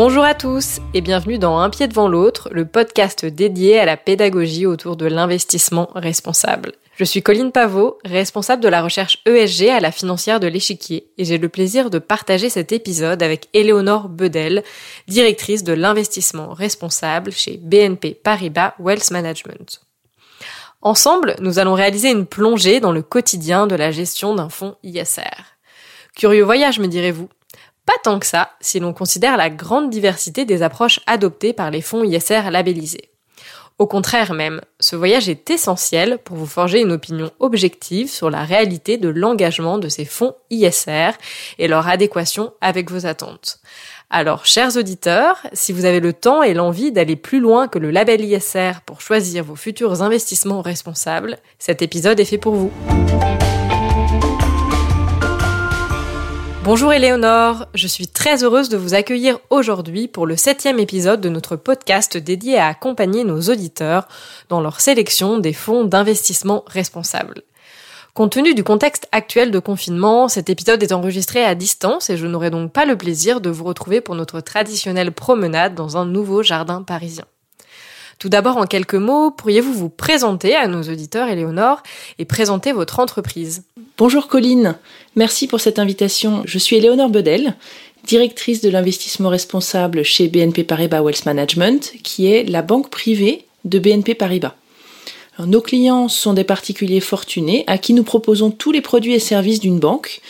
Bonjour à tous et bienvenue dans Un pied devant l'autre, le podcast dédié à la pédagogie autour de l'investissement responsable. Je suis Colline Pavot, responsable de la recherche ESG à la financière de l'échiquier, et j'ai le plaisir de partager cet épisode avec Éléonore Bedel, directrice de l'investissement responsable chez BNP Paribas Wealth Management. Ensemble, nous allons réaliser une plongée dans le quotidien de la gestion d'un fonds ISR. Curieux voyage, me direz-vous pas tant que ça, si l'on considère la grande diversité des approches adoptées par les fonds ISR labellisés. Au contraire même, ce voyage est essentiel pour vous forger une opinion objective sur la réalité de l'engagement de ces fonds ISR et leur adéquation avec vos attentes. Alors, chers auditeurs, si vous avez le temps et l'envie d'aller plus loin que le label ISR pour choisir vos futurs investissements responsables, cet épisode est fait pour vous. Bonjour Éléonore, je suis très heureuse de vous accueillir aujourd'hui pour le septième épisode de notre podcast dédié à accompagner nos auditeurs dans leur sélection des fonds d'investissement responsables. Compte tenu du contexte actuel de confinement, cet épisode est enregistré à distance et je n'aurai donc pas le plaisir de vous retrouver pour notre traditionnelle promenade dans un nouveau jardin parisien. Tout d'abord, en quelques mots, pourriez-vous vous présenter à nos auditeurs, Éléonore, et présenter votre entreprise? Bonjour Colline, merci pour cette invitation. Je suis Éléonore Bedel, directrice de l'investissement responsable chez BNP Paribas Wealth Management, qui est la banque privée de BNP Paribas. nos clients sont des particuliers fortunés à qui nous proposons tous les produits et services d'une banque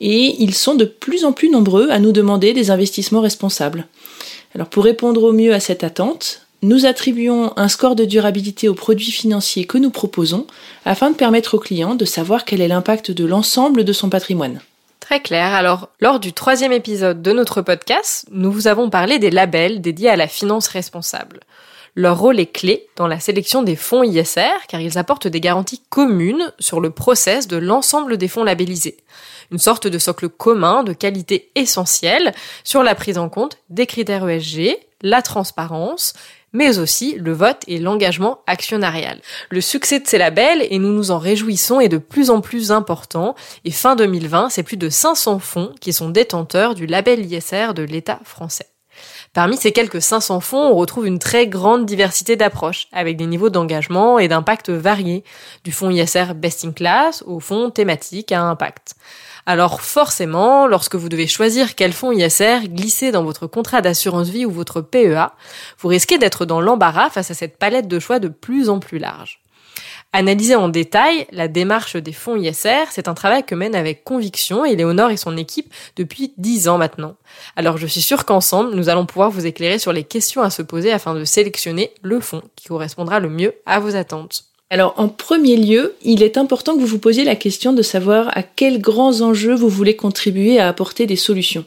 et ils sont de plus en plus nombreux à nous demander des investissements responsables. Alors pour répondre au mieux à cette attente, nous attribuons un score de durabilité aux produits financiers que nous proposons afin de permettre au client de savoir quel est l'impact de l'ensemble de son patrimoine. Très clair. Alors, lors du troisième épisode de notre podcast, nous vous avons parlé des labels dédiés à la finance responsable. Leur rôle est clé dans la sélection des fonds ISR car ils apportent des garanties communes sur le process de l'ensemble des fonds labellisés. Une sorte de socle commun de qualité essentielle sur la prise en compte des critères ESG, la transparence, mais aussi le vote et l'engagement actionnarial. Le succès de ces labels, et nous nous en réjouissons, est de plus en plus important, et fin 2020, c'est plus de 500 fonds qui sont détenteurs du label ISR de l'État français. Parmi ces quelques 500 fonds, on retrouve une très grande diversité d'approches, avec des niveaux d'engagement et d'impact variés, du fonds ISR best in class au fonds thématique à impact. Alors forcément, lorsque vous devez choisir quel fonds ISR glisser dans votre contrat d'assurance vie ou votre PEA, vous risquez d'être dans l'embarras face à cette palette de choix de plus en plus large. Analyser en détail la démarche des fonds ISR, c'est un travail que mène avec conviction Éléonore et son équipe depuis dix ans maintenant. Alors je suis sûre qu'ensemble, nous allons pouvoir vous éclairer sur les questions à se poser afin de sélectionner le fonds qui correspondra le mieux à vos attentes. Alors en premier lieu, il est important que vous vous posiez la question de savoir à quels grands enjeux vous voulez contribuer à apporter des solutions.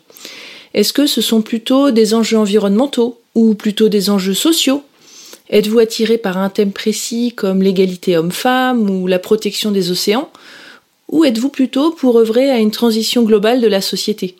Est-ce que ce sont plutôt des enjeux environnementaux ou plutôt des enjeux sociaux Êtes-vous attiré par un thème précis comme l'égalité homme-femme ou la protection des océans? Ou êtes-vous plutôt pour œuvrer à une transition globale de la société?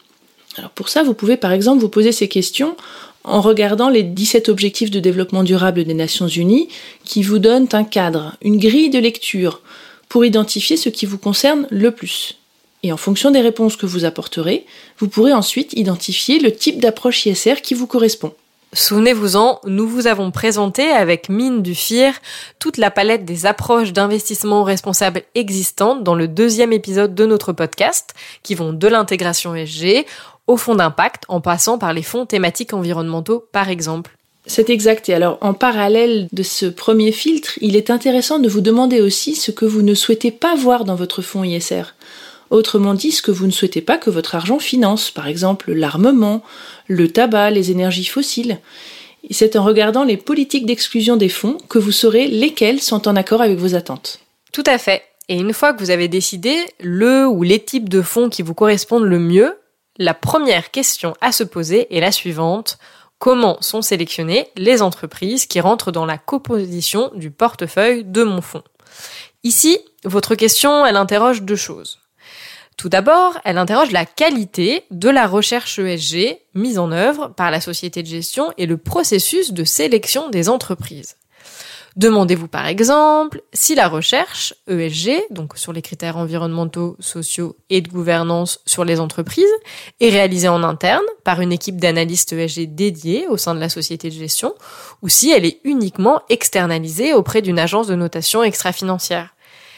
Alors pour ça, vous pouvez par exemple vous poser ces questions en regardant les 17 objectifs de développement durable des Nations Unies qui vous donnent un cadre, une grille de lecture pour identifier ce qui vous concerne le plus. Et en fonction des réponses que vous apporterez, vous pourrez ensuite identifier le type d'approche ISR qui vous correspond. Souvenez-vous-en, nous vous avons présenté avec mine du FIR toute la palette des approches d'investissement responsable existantes dans le deuxième épisode de notre podcast, qui vont de l'intégration ESG au fonds d'impact en passant par les fonds thématiques environnementaux par exemple. C'est exact. Et alors, en parallèle de ce premier filtre, il est intéressant de vous demander aussi ce que vous ne souhaitez pas voir dans votre fonds ISR. Autrement dit, ce que vous ne souhaitez pas que votre argent finance, par exemple l'armement, le tabac, les énergies fossiles. C'est en regardant les politiques d'exclusion des fonds que vous saurez lesquels sont en accord avec vos attentes. Tout à fait. Et une fois que vous avez décidé le ou les types de fonds qui vous correspondent le mieux, la première question à se poser est la suivante. Comment sont sélectionnées les entreprises qui rentrent dans la composition du portefeuille de mon fonds? Ici, votre question, elle interroge deux choses. Tout d'abord, elle interroge la qualité de la recherche ESG mise en œuvre par la société de gestion et le processus de sélection des entreprises. Demandez-vous par exemple si la recherche ESG, donc sur les critères environnementaux, sociaux et de gouvernance sur les entreprises, est réalisée en interne par une équipe d'analystes ESG dédiée au sein de la société de gestion, ou si elle est uniquement externalisée auprès d'une agence de notation extra-financière.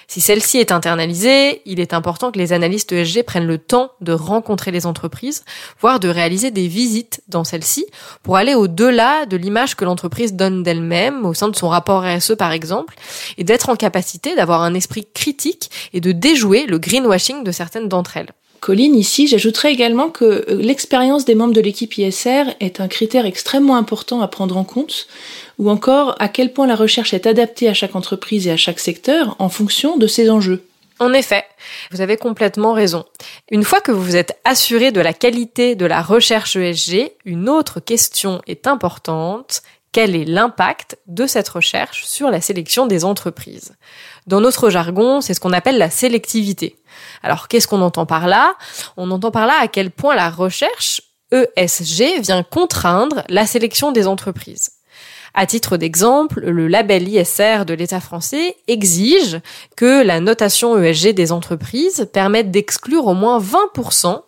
Si celle-ci est internalisée, il est important que les analystes ESG prennent le temps de rencontrer les entreprises, voire de réaliser des visites dans celles-ci pour aller au-delà de l'image que l'entreprise donne d'elle-même au sein de son rapport RSE par exemple, et d'être en capacité d'avoir un esprit critique et de déjouer le greenwashing de certaines d'entre elles. Colline, ici, j'ajouterais également que euh, l'expérience des membres de l'équipe ISR est un critère extrêmement important à prendre en compte, ou encore à quel point la recherche est adaptée à chaque entreprise et à chaque secteur en fonction de ses enjeux. En effet, vous avez complètement raison. Une fois que vous vous êtes assuré de la qualité de la recherche ESG, une autre question est importante. Quel est l'impact de cette recherche sur la sélection des entreprises? Dans notre jargon, c'est ce qu'on appelle la sélectivité. Alors qu'est-ce qu'on entend par là? On entend par là à quel point la recherche ESG vient contraindre la sélection des entreprises. À titre d'exemple, le label ISR de l'État français exige que la notation ESG des entreprises permette d'exclure au moins 20%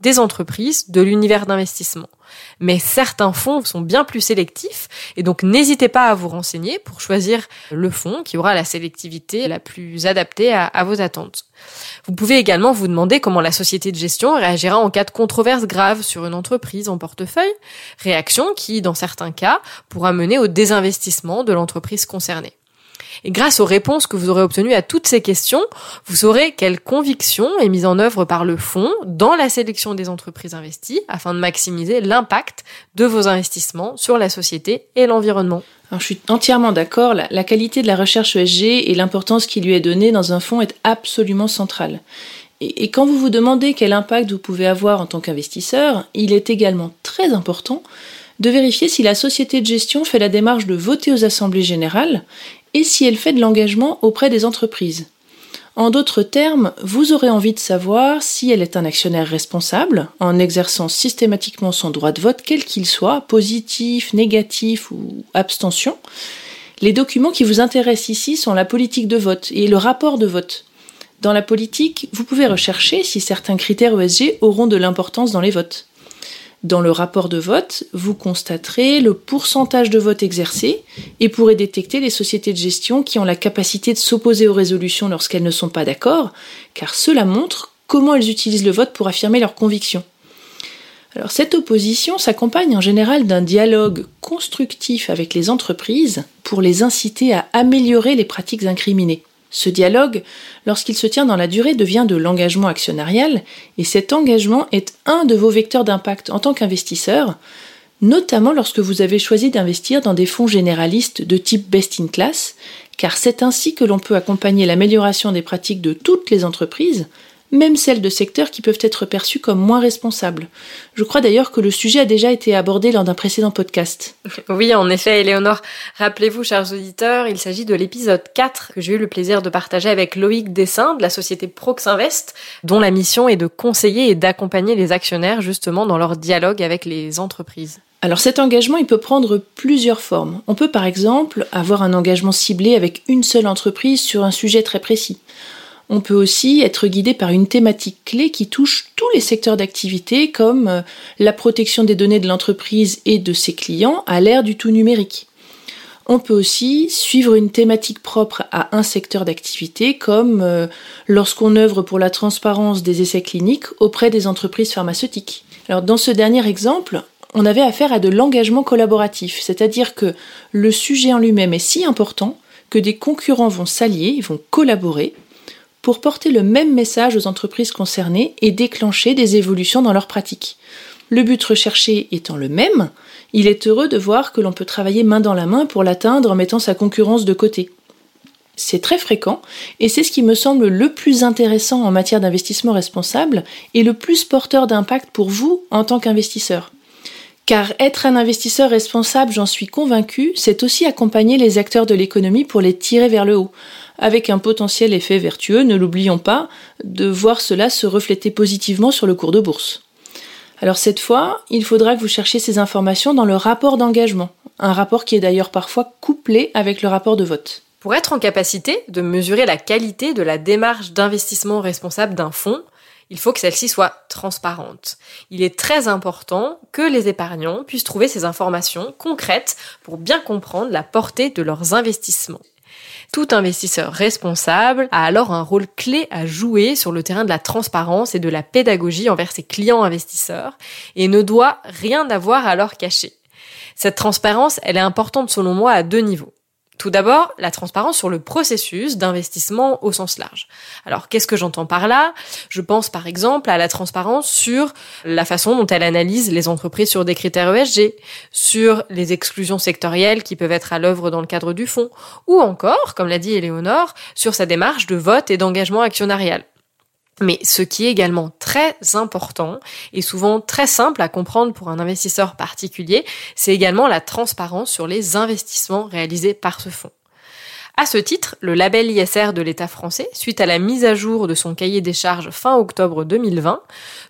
des entreprises de l'univers d'investissement. Mais certains fonds sont bien plus sélectifs et donc n'hésitez pas à vous renseigner pour choisir le fonds qui aura la sélectivité la plus adaptée à, vos attentes. Vous pouvez également vous demander comment la société de gestion réagira en cas de controverse grave sur une entreprise en portefeuille, réaction qui, dans certains cas, pourra mener au désinvestissement de l'entreprise concernée. Et grâce aux réponses que vous aurez obtenues à toutes ces questions, vous saurez quelle conviction est mise en œuvre par le fonds dans la sélection des entreprises investies afin de maximiser l'impact de vos investissements sur la société et l'environnement. Alors, je suis entièrement d'accord, la, qualité de la recherche ESG et l'importance qui lui est donnée dans un fonds est absolument centrale. Et, et quand vous vous demandez quel impact vous pouvez avoir en tant qu'investisseur, il est également très important de vérifier si la société de gestion fait la démarche de voter aux assemblées générales et si elle fait de l'engagement auprès des entreprises. En d'autres termes, vous aurez envie de savoir si elle est un actionnaire responsable, en exerçant systématiquement son droit de vote, quel qu'il soit, positif, négatif ou abstention. Les documents qui vous intéressent ici sont la politique de vote et le rapport de vote. Dans la politique, vous pouvez rechercher si certains critères ESG auront de l'importance dans les votes. Dans le rapport de vote, vous constaterez le pourcentage de votes exercés et pourrez détecter les sociétés de gestion qui ont la capacité de s'opposer aux résolutions lorsqu'elles ne sont pas d'accord, car cela montre comment elles utilisent le vote pour affirmer leurs convictions. Cette opposition s'accompagne en général d'un dialogue constructif avec les entreprises pour les inciter à améliorer les pratiques incriminées. Ce dialogue, lorsqu'il se tient dans la durée, devient de l'engagement actionnarial, et cet engagement est un de vos vecteurs d'impact en tant qu'investisseur, notamment lorsque vous avez choisi d'investir dans des fonds généralistes de type best in class, car c'est ainsi que l'on peut accompagner l'amélioration des pratiques de toutes les entreprises, même celles de secteurs qui peuvent être perçus comme moins responsables. Je crois d'ailleurs que le sujet a déjà été abordé lors d'un précédent podcast. Oui, en effet, Éléonore. Rappelez-vous, chers auditeurs, il s'agit de l'épisode 4 que j'ai eu le plaisir de partager avec Loïc Dessin de la société Proxinvest, dont la mission est de conseiller et d'accompagner les actionnaires justement dans leur dialogue avec les entreprises. Alors cet engagement, il peut prendre plusieurs formes. On peut par exemple avoir un engagement ciblé avec une seule entreprise sur un sujet très précis. On peut aussi être guidé par une thématique clé qui touche tous les secteurs d'activité comme euh, la protection des données de l'entreprise et de ses clients à l'ère du tout numérique. On peut aussi suivre une thématique propre à un secteur d'activité comme euh, lorsqu'on œuvre pour la transparence des essais cliniques auprès des entreprises pharmaceutiques. Alors dans ce dernier exemple, on avait affaire à de l'engagement collaboratif, c'est-à-dire que le sujet en lui-même est si important que des concurrents vont s'allier, vont collaborer pour porter le même message aux entreprises concernées et déclencher des évolutions dans leurs pratiques. Le but recherché étant le même, il est heureux de voir que l'on peut travailler main dans la main pour l'atteindre en mettant sa concurrence de côté. C'est très fréquent et c'est ce qui me semble le plus intéressant en matière d'investissement responsable et le plus porteur d'impact pour vous en tant qu'investisseur. Car être un investisseur responsable, j'en suis convaincu, c'est aussi accompagner les acteurs de l'économie pour les tirer vers le haut, avec un potentiel effet vertueux, ne l'oublions pas, de voir cela se refléter positivement sur le cours de bourse. Alors cette fois, il faudra que vous cherchiez ces informations dans le rapport d'engagement. un rapport qui est d'ailleurs parfois couplé avec le rapport de vote. Pour être en capacité de mesurer la qualité de la démarche d'investissement responsable d'un fonds, il faut que celle-ci soit transparente. Il est très important que les épargnants puissent trouver ces informations concrètes pour bien comprendre la portée de leurs investissements. Tout investisseur responsable a alors un rôle clé à jouer sur le terrain de la transparence et de la pédagogie envers ses clients investisseurs et ne doit rien avoir à leur cacher. Cette transparence, elle est importante selon moi à deux niveaux. Tout d'abord, la transparence sur le processus d'investissement au sens large. Alors, qu'est-ce que j'entends par là? Je pense par exemple à la transparence sur la façon dont elle analyse les entreprises sur des critères ESG, sur les exclusions sectorielles qui peuvent être à l'œuvre dans le cadre du fonds, ou encore, comme l'a dit Éléonore, sur sa démarche de vote et d'engagement actionnarial. Mais ce qui est également très important et souvent très simple à comprendre pour un investisseur particulier, c'est également la transparence sur les investissements réalisés par ce fonds. À ce titre, le label ISR de l'État français, suite à la mise à jour de son cahier des charges fin octobre 2020,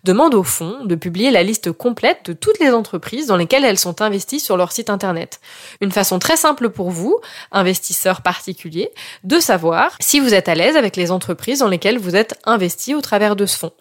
demande au fonds de publier la liste complète de toutes les entreprises dans lesquelles elles sont investies sur leur site internet. Une façon très simple pour vous, investisseurs particuliers, de savoir si vous êtes à l'aise avec les entreprises dans lesquelles vous êtes investi au travers de ce fonds.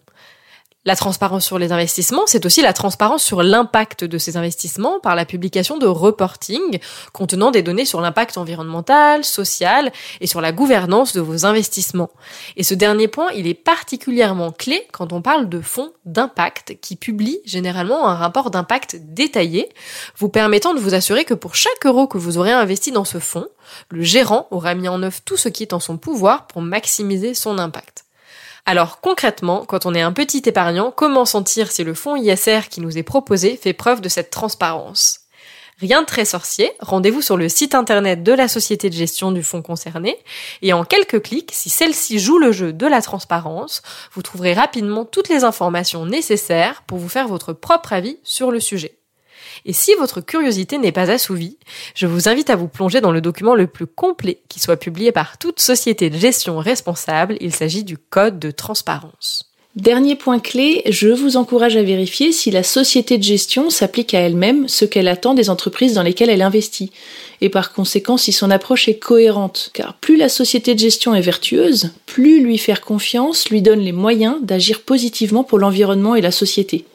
La transparence sur les investissements, c'est aussi la transparence sur l'impact de ces investissements par la publication de reporting contenant des données sur l'impact environnemental, social et sur la gouvernance de vos investissements. Et ce dernier point, il est particulièrement clé quand on parle de fonds d'impact qui publient généralement un rapport d'impact détaillé, vous permettant de vous assurer que pour chaque euro que vous aurez investi dans ce fonds, le gérant aura mis en œuvre tout ce qui est en son pouvoir pour maximiser son impact. Alors concrètement, quand on est un petit épargnant, comment sentir si le fonds ISR qui nous est proposé fait preuve de cette transparence? Rien de très sorcier, rendez-vous sur le site internet de la société de gestion du fonds concerné, et en quelques clics, si celle-ci joue le jeu de la transparence, vous trouverez rapidement toutes les informations nécessaires pour vous faire votre propre avis sur le sujet. Et si votre curiosité n'est pas assouvie, je vous invite à vous plonger dans le document le plus complet qui soit publié par toute société de gestion responsable. Il s'agit du Code de transparence. Dernier point clé, je vous encourage à vérifier si la société de gestion s'applique à elle-même ce qu'elle attend des entreprises dans lesquelles elle investit, et par conséquent si son approche est cohérente, car plus la société de gestion est vertueuse, plus lui faire confiance lui donne les moyens d'agir positivement pour l'environnement et la société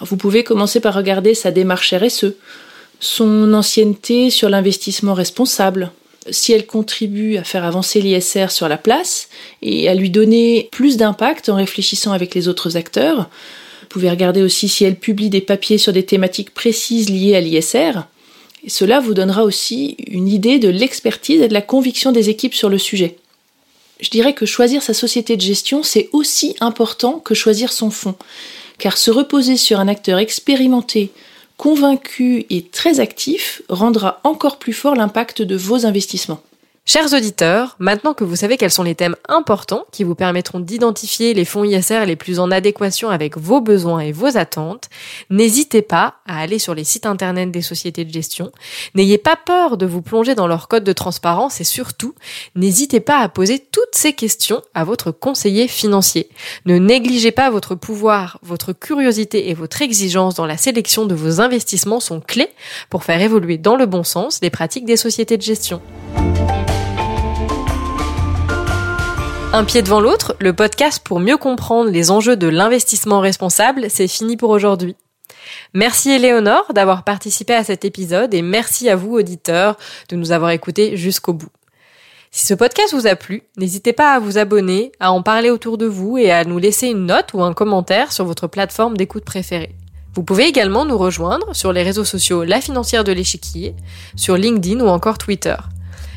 vous pouvez commencer par regarder sa démarche RSE, son ancienneté sur l'investissement responsable, si elle contribue à faire avancer l'ISR sur la place et à lui donner plus d'impact en réfléchissant avec les autres acteurs. Vous pouvez regarder aussi si elle publie des papiers sur des thématiques précises liées à l'ISR. Cela vous donnera aussi une idée de l'expertise et de la conviction des équipes sur le sujet. Je dirais que choisir sa société de gestion, c'est aussi important que choisir son fonds car se reposer sur un acteur expérimenté, convaincu et très actif rendra encore plus fort l'impact de vos investissements. Chers auditeurs, maintenant que vous savez quels sont les thèmes importants qui vous permettront d'identifier les fonds ISR les plus en adéquation avec vos besoins et vos attentes, n'hésitez pas à aller sur les sites internet des sociétés de gestion. N'ayez pas peur de vous plonger dans leur code de transparence et surtout, n'hésitez pas à poser toutes ces questions à votre conseiller financier. Ne négligez pas votre pouvoir, votre curiosité et votre exigence dans la sélection de vos investissements sont clés pour faire évoluer dans le bon sens les pratiques des sociétés de gestion. Un pied devant l'autre, le podcast pour mieux comprendre les enjeux de l'investissement responsable, c'est fini pour aujourd'hui. Merci Éléonore d'avoir participé à cet épisode et merci à vous auditeurs de nous avoir écoutés jusqu'au bout. Si ce podcast vous a plu, n'hésitez pas à vous abonner, à en parler autour de vous et à nous laisser une note ou un commentaire sur votre plateforme d'écoute préférée. Vous pouvez également nous rejoindre sur les réseaux sociaux La Financière de l'Échiquier, sur LinkedIn ou encore Twitter.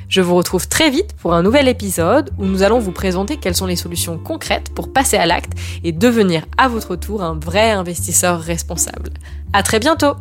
Je vous retrouve très vite pour un nouvel épisode où nous allons vous présenter quelles sont les solutions concrètes pour passer à l'acte et devenir à votre tour un vrai investisseur responsable. À très bientôt!